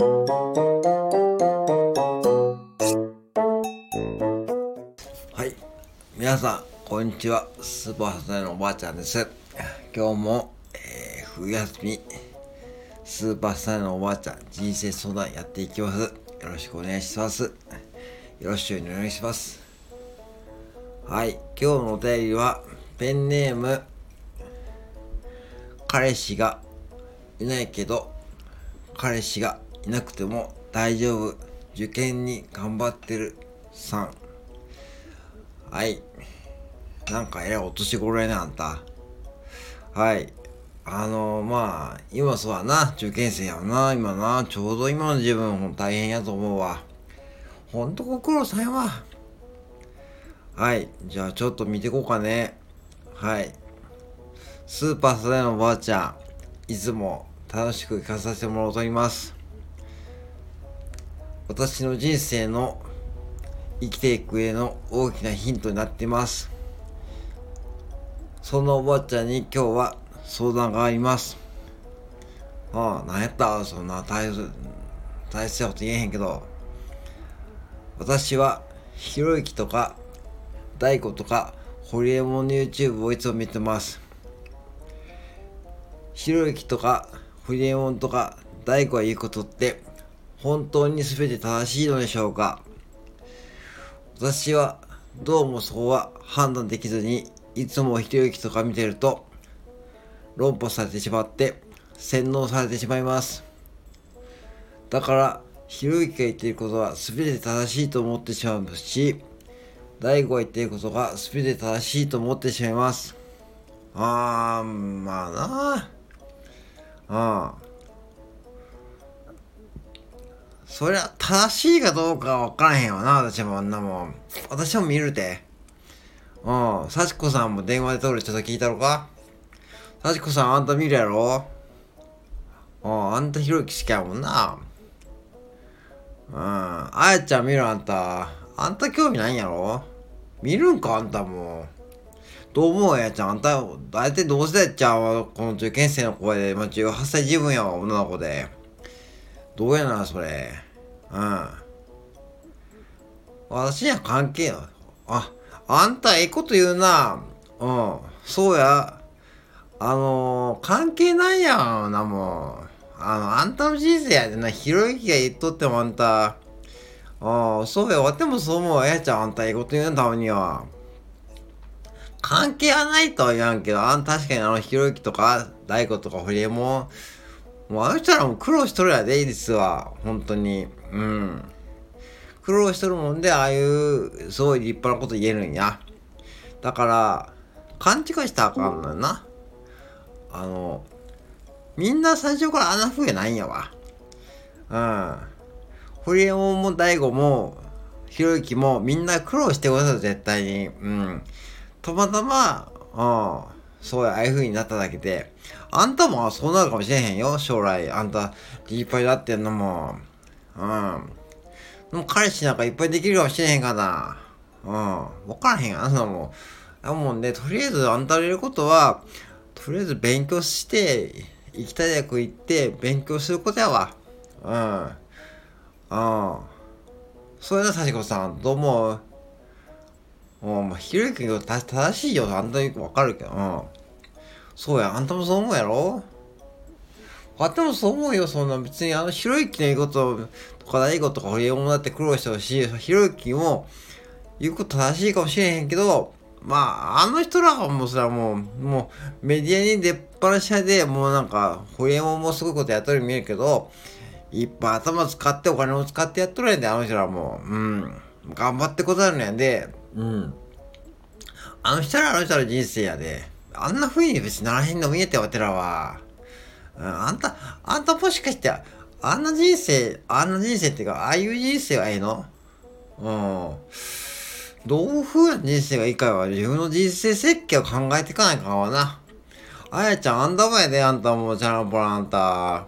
はい。皆さんこんにちは。スーパーサタのおばあちゃんです。今日も、えー、冬休みスーパーサタのおばあちゃん人生相談やっていきます。よろしくお願いします。よろしくお願いします。はい。今日のお便りはペンネーム彼氏がいないけど彼氏がいなくても大丈夫。受験に頑張ってるさん。はい。なんかえらいお年頃やねあんた。はい。あのまあ今そうやな。受験生やな。今な。ちょうど今の自分大変やと思うわ。ほんとご苦労さんやわ。はい。じゃあちょっと見ていこうかね。はい。スーパーサダのおばあちゃんいつも楽しく行かさせてもらっております。私の人生の生きていく上の大きなヒントになっています。そんなおばあちゃんに今日は相談があります。ああ何やった？そんな大切大切なこと言えへんけど。私はひろゆきとか大悟とかホリエモンの YouTube をいつも見てます。ひろゆきとかホリエモンとか大悟が言うことって本当に全て正しいのでしょうか？私はどうもそこは判断できずにいつもひろゆきとか見てると論破されてしまって洗脳されてしまいます。だからひろゆきが言っていることは全て正しいと思ってしまうし大悟が言っていることが全て正しいと思ってしまいます。あーまあな。ああそりゃ正しいかどうかわからへんわな、私もあんなも。私も見るて。うん。幸子さんも電話で通るちょっと聞いたろか？幸子さんあんた見るやろ？うん。あんたひろゆき好きやもんな。うん。あやちゃん見るあんた。あんた興味ないんやろ？見るんかあんたも。どう思うあやちゃん？あんた、大体同世代ちゃうわ。この受験生の子で。まあ、18歳自分やわ、女の子で。どうやな、それ。うん。私には関係ない。あ、あんたええこと言うな。うん。そうや。あのー、関係ないやんな、もう。あの、あんたの人生やでな、ひろゆきが言っとってもあんた。ああ、そうや、わてもそう思う。やちゃん、あんたええこと言うためには。関係はないとは言わんけど、あん確かにあの、ひろゆきとか、大悟とか、ホリエモン、もうあの人らも苦労しとるやで、実は。本当に。うん。苦労しとるもんで、ああいう、すごい立派なこと言えるんや。だから、勘違いしたらあかんのよな。あの、みんな最初からあんな風やないんやわ。うん。ホリエモンも大悟も、ひろゆきもみんな苦労してください、絶対に。うん。たまたま、うん。そうや、ああいう風になっただけで、あんたもそうなるかもしれへんよ、将来。あんた、いっぱいなってんのも。うん。でも彼氏なんかいっぱいできるかもしれへんかな。うん。わからへんやな、そんなもん。もんね、とりあえずあんたれることは、とりあえず勉強して、行きたい大学行って勉強することやわ。うん。うん。そういうの、幸子さん、どう思うもう、まあ、ひろゆきが正しいよ。あんたよくわかるけど。うん。そうや、あんたもそう思うやろ？あんたもそう思うよ。そんな別にあのひろゆきの言うこととか大悟とかホリエモンだって苦労してほしい。ひろゆきも言うこと正しいかもしれへんけど、まあ、あの人らはもうそれはもう、もうメディアに出っ放しで、もうなんか、ホリエモンもすごいことやっとるように見えるけど、いっぱい頭使ってお金を使ってやっとるやんで、あの人らはもう。うん。頑張ってことあるんやで。うん。あの人らあの人ら人生やで。あんな風に別にならへんの見えてわてらは。うん、あんた、あんたもしかして、あんな人生、あんな人生っていうか、ああいう人生はええの？うん。どういう風な人生がいいかは自分の人生設計を考えていかないかんわな。あやちゃん、あんたもやで、あんたもチャランポラあんた。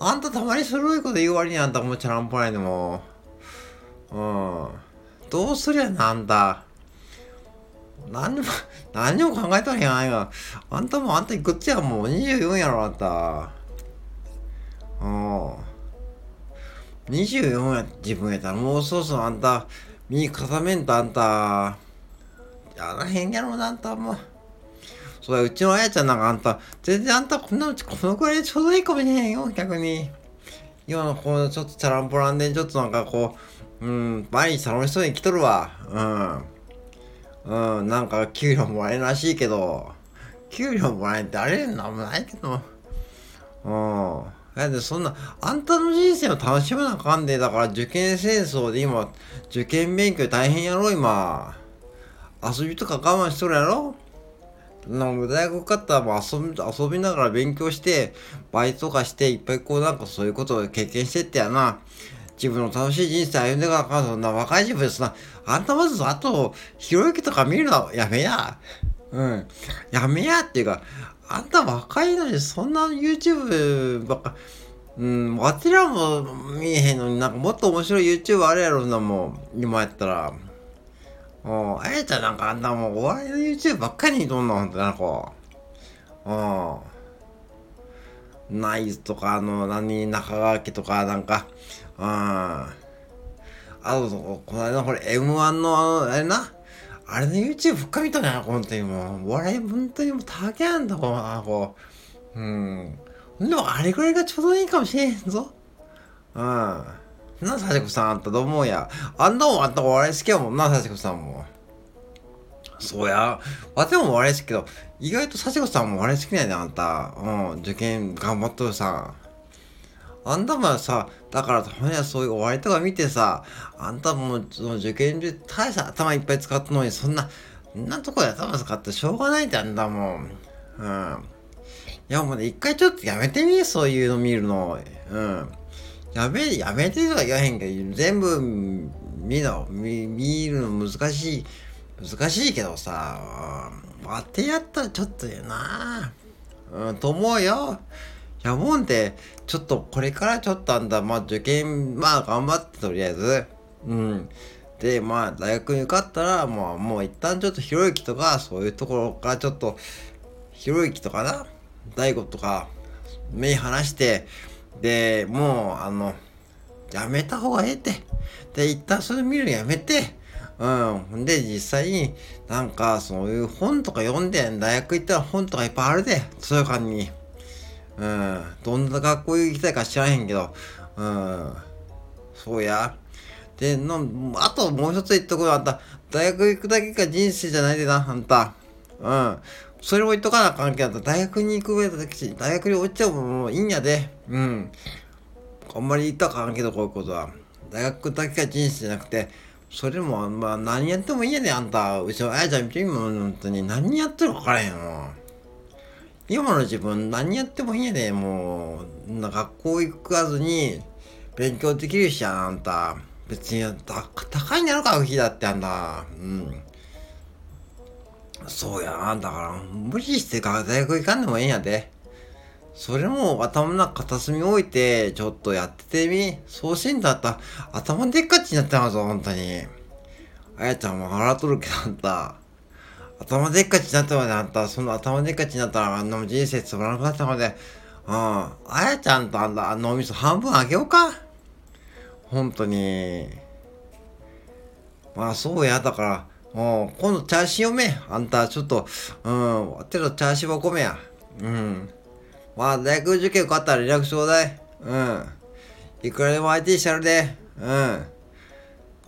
あんたたまにすごいこと言う割にあんたもチャランポランでも。うん。どうすりゃな、んた。何にも、何にも考えたんやないが。あんたもあんたいくつやもう24やろ、あんた。うん。24や自分やったらもうそうそうあんた身固めんとあんたやらへんやろなあんたもうそうだうちのあやちゃんなんかあんた全然あんたこんなうちこのくらいでちょうどいいかもしれへんよ逆に今のこのちょっとチャランポランでちょっとなんかこううん毎日楽しそうに来とるわ。うん。うんなんか給料もらえるらしいけど。給料もらえんってあれなんもないけど。うん。なんでそんな、あんたの人生を楽しまなあかんで、だから受験戦争で今、受験勉強大変やろ、今。遊びとか我慢しとるやろ。なんか大学受かったらもう遊び遊びながら勉強して、バイトとかして、いっぱいこうなんかそういうことを経験してってやな。自分の楽しい人生歩んでからかそんな若い自分ですな。あんたまずあと、ひろゆきとか見るのやめや。うん。やめやっていうか、あんた若いのにそんな YouTube ばっか、うん、わてらも見えへんのになんかもっと面白い YouTube あるやろなもん、今やったら。うん、あやちゃんなんかあんたもうお笑いの YouTube ばっかりにどんなほんとなんか。うん。ナイズとか、あの、何、中川家とか、なんか、うん。あと、この間これ M1 のあの、あれな。あれの YouTube ふっか見たね、本当にもう。笑い、本当にもう竹やんだ、こう、こう。うん。でも、あれぐらいがちょうどいいかもしれへんぞ。うん。な、幸子さん、あんたどう思うや。あんたもあんたお笑い好きやもんな、幸子さんも。そうや。わてもお笑い好きけど、意外と幸子さんもお笑い好きなんやで、あんた。うん。受験頑張っとるさ。あんたもさ、だからたまにはそういう終わりとか見てさ、あんたもその受験中大した頭いっぱい使ったのに、そんな、そんなとこで頭使ってしょうがないってあんだもん。うん。いやもうね、一回ちょっとやめてみ、そういうの見るの。うん。やめ、やめてとは言わへんけど、全部見の、見、見るの難しい、難しいけどさ、待ってやったらちょっとやなうん、と思うよ。やもんで、ちょっとこれからちょっとあんだ、まあ受験、まあ頑張ってとりあえず。うん。で、まあ大学に受かったら、もう、もう一旦ちょっとひろゆきとか、そういうところからちょっと、ひろゆきとかな、大悟とか、目離して、で、もう、あの、やめた方がええって。で、一旦それ見るのやめて、うん。で、実際に、なんか、そういう本とか読んで、大学行ったら本とかいっぱいあるで、そういう感じに。うん。どんな学校行きたいか知らへんけど、うん。そうや。で、の、あともう一つ言っとくのあんた、大学行くだけが人生じゃないでな、あんた。うん。それも言っとかなあかんけど、大学に行く上だけし大学に落ちちゃうももういいんやで。うん。あんまり言ったらあかんけど、こういうことは。大学だけが人生じゃなくて、それも、まあ、何やってもいいやで、あんた。うちのあやちゃん見てみも、本当に。何やってるか分からへんよ。今の自分何やってもいいんやで、もう、な学校行かずに勉強できるしあんた。別に、高いんやろ、学費だってあんた。うん。そうやな、だから、無理して大学行かんでもええんやで。それも頭の中片隅置いて、ちょっとやっててみ。そうしんだったら、頭でっかちになってますぞ、本当に。あやちゃんも笑っとるけど、あんた。頭でっかちになったまであんた、その頭でっかちになったらあんな人生つまらなくなったまで、うん。あやちゃんとあんた、脳みそ半分あげようか。本当に。まあそうや、だから、もう、今度チャーシュー読め。あんた、ちょっと、うん、わてろチャーシューは米や。うん。まあ、大学受験受かったら連絡ちょうだい。うん。いくらでも相手にしてやるで。うん。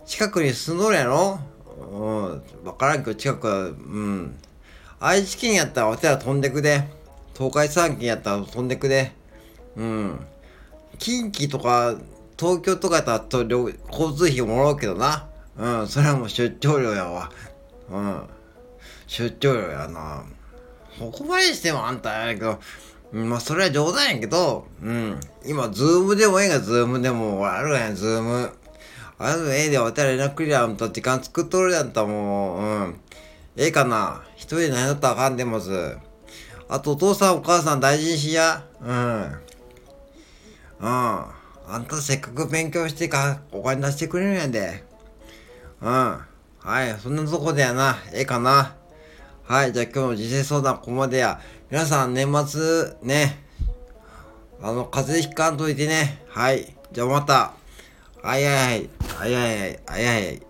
近くに住んどるやろ？うん、わからんけど近くは、うん。愛知県やったらお寺飛んでくで。東海3県やったら飛んでくで。うん。近畿とか、東京とかやったら交通費もらうけどな。うん、それはもう出張料やわ。うん。出張料やな。ここまでしてもあんたやけど、まあそれは冗談やけど、うん。今、ズームでもええが、ズームでもあるやん、ズーム。あの、ええで、おたら連絡りゃんと時間作っとるやんともう、うん。ええかな。一人で何だったらあかんでもず。あと、お父さんお母さん大事にしや。うん。うん。あんたせっかく勉強してか、お金出してくれるんやで。うん。はい、そんなとこでやな。ええかな。はい、じゃあ今日の人生相談ここまでや。皆さん年末ね、あの、風邪ひかんといてね。はい。じゃあまた。あいあいあいあいあいあいあい